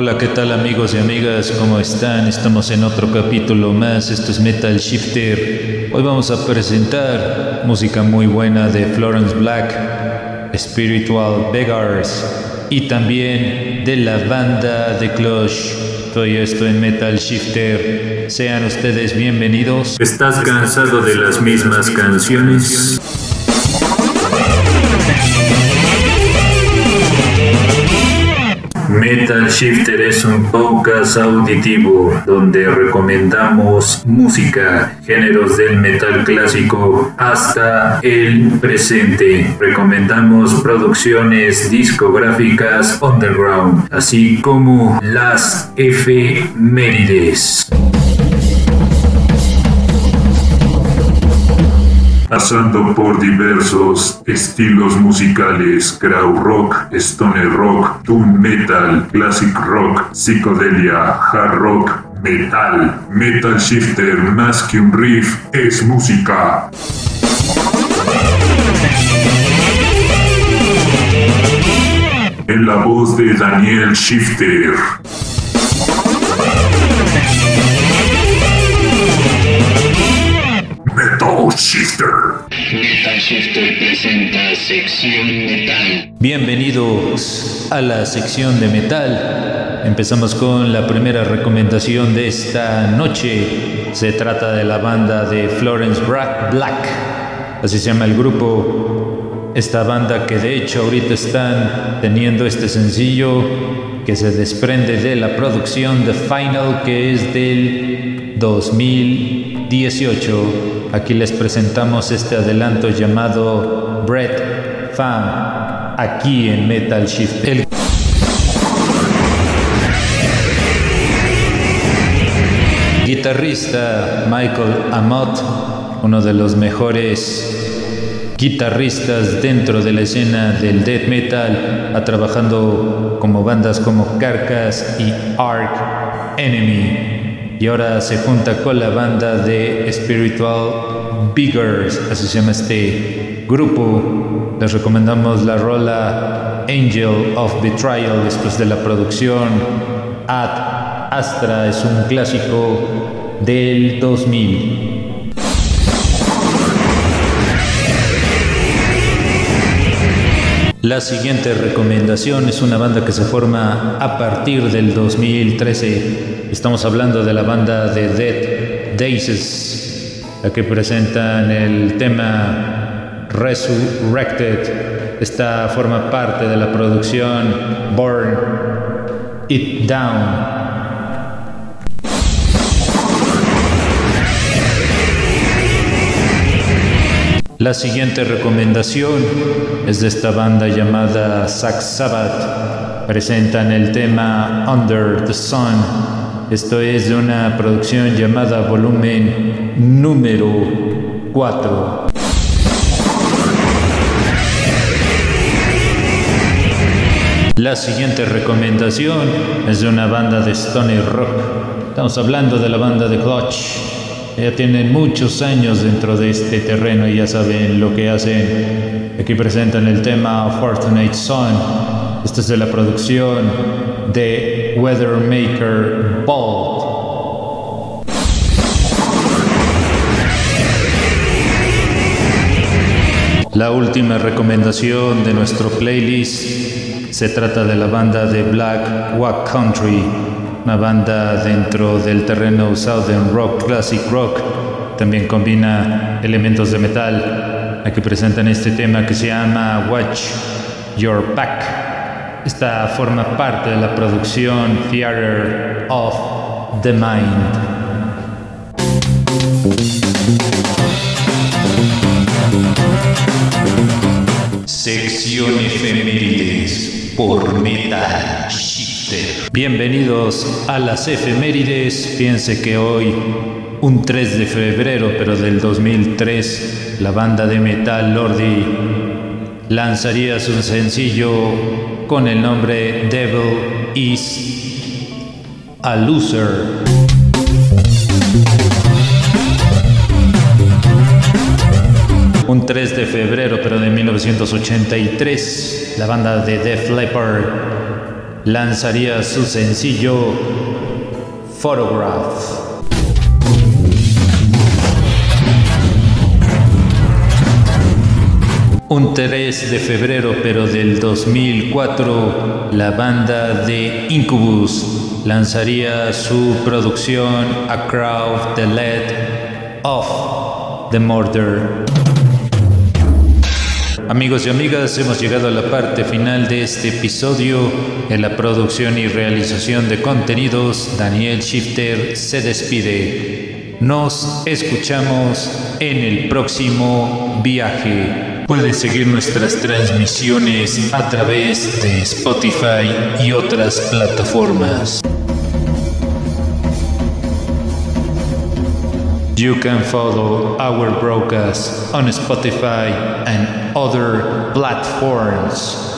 Hola, ¿qué tal amigos y amigas? ¿Cómo están? Estamos en otro capítulo más. Esto es Metal Shifter. Hoy vamos a presentar música muy buena de Florence Black, Spiritual Beggars y también de la banda de Clutch. Todo esto en Metal Shifter. Sean ustedes bienvenidos. ¿Estás cansado de las mismas canciones? Metal Shifter es un podcast auditivo donde recomendamos música, géneros del metal clásico hasta el presente. Recomendamos producciones discográficas underground, así como las efemérides. Pasando por diversos estilos musicales, crowd rock, stoner rock, doom metal, classic rock, psicodelia, hard rock, metal. Metal Shifter más que un riff es música. En la voz de Daniel Shifter. Metal Shifter presenta sección metal. Bienvenidos a la sección de metal. Empezamos con la primera recomendación de esta noche. Se trata de la banda de Florence Black. Así se llama el grupo. Esta banda que de hecho ahorita están teniendo este sencillo que se desprende de la producción The Final que es del 2018 Aquí les presentamos este adelanto llamado Bread Fam, aquí en Metal Shift. El guitarrista Michael Amott, uno de los mejores guitarristas dentro de la escena del death metal, ha trabajado como bandas como Carcass y Ark Enemy y ahora se junta con la banda de Spiritual Biggers, así se llama este grupo. Les recomendamos la rola Angel of Betrayal después de la producción Ad Astra, es un clásico del 2000. La siguiente recomendación es una banda que se forma a partir del 2013. Estamos hablando de la banda de Dead Days, la que presentan el tema Resurrected. Esta forma parte de la producción Burn It Down La siguiente recomendación es de esta banda llamada Sax Sabbath. Presentan el tema Under the Sun. Esto es de una producción llamada volumen número 4. La siguiente recomendación es de una banda de Stony Rock. Estamos hablando de la banda de Clutch. Ya tienen muchos años dentro de este terreno y ya saben lo que hacen. Aquí presentan el tema Fortunate Son. Esta es de la producción de Weathermaker Bolt. La última recomendación de nuestro playlist se trata de la banda de Black Wack Country una banda dentro del terreno Southern Rock, Classic Rock. También combina elementos de metal. Aquí presentan este tema que se llama Watch Your Back. Esta forma parte de la producción Theater of the Mind. Sección efemérides por Metal. Bienvenidos a las efemérides. Piense que hoy, un 3 de febrero, pero del 2003, la banda de metal Lordi lanzaría su sencillo con el nombre Devil is a Loser. Un 3 de febrero, pero de 1983, la banda de Def Leppard lanzaría su sencillo Photograph. Un 3 de febrero pero del 2004, la banda de Incubus lanzaría su producción A Crowd The Lead of the Murder. Amigos y amigas, hemos llegado a la parte final de este episodio. En la producción y realización de contenidos, Daniel Shifter se despide. Nos escuchamos en el próximo viaje. Puedes seguir nuestras transmisiones a través de Spotify y otras plataformas. You can follow our broadcast on Spotify and other platforms.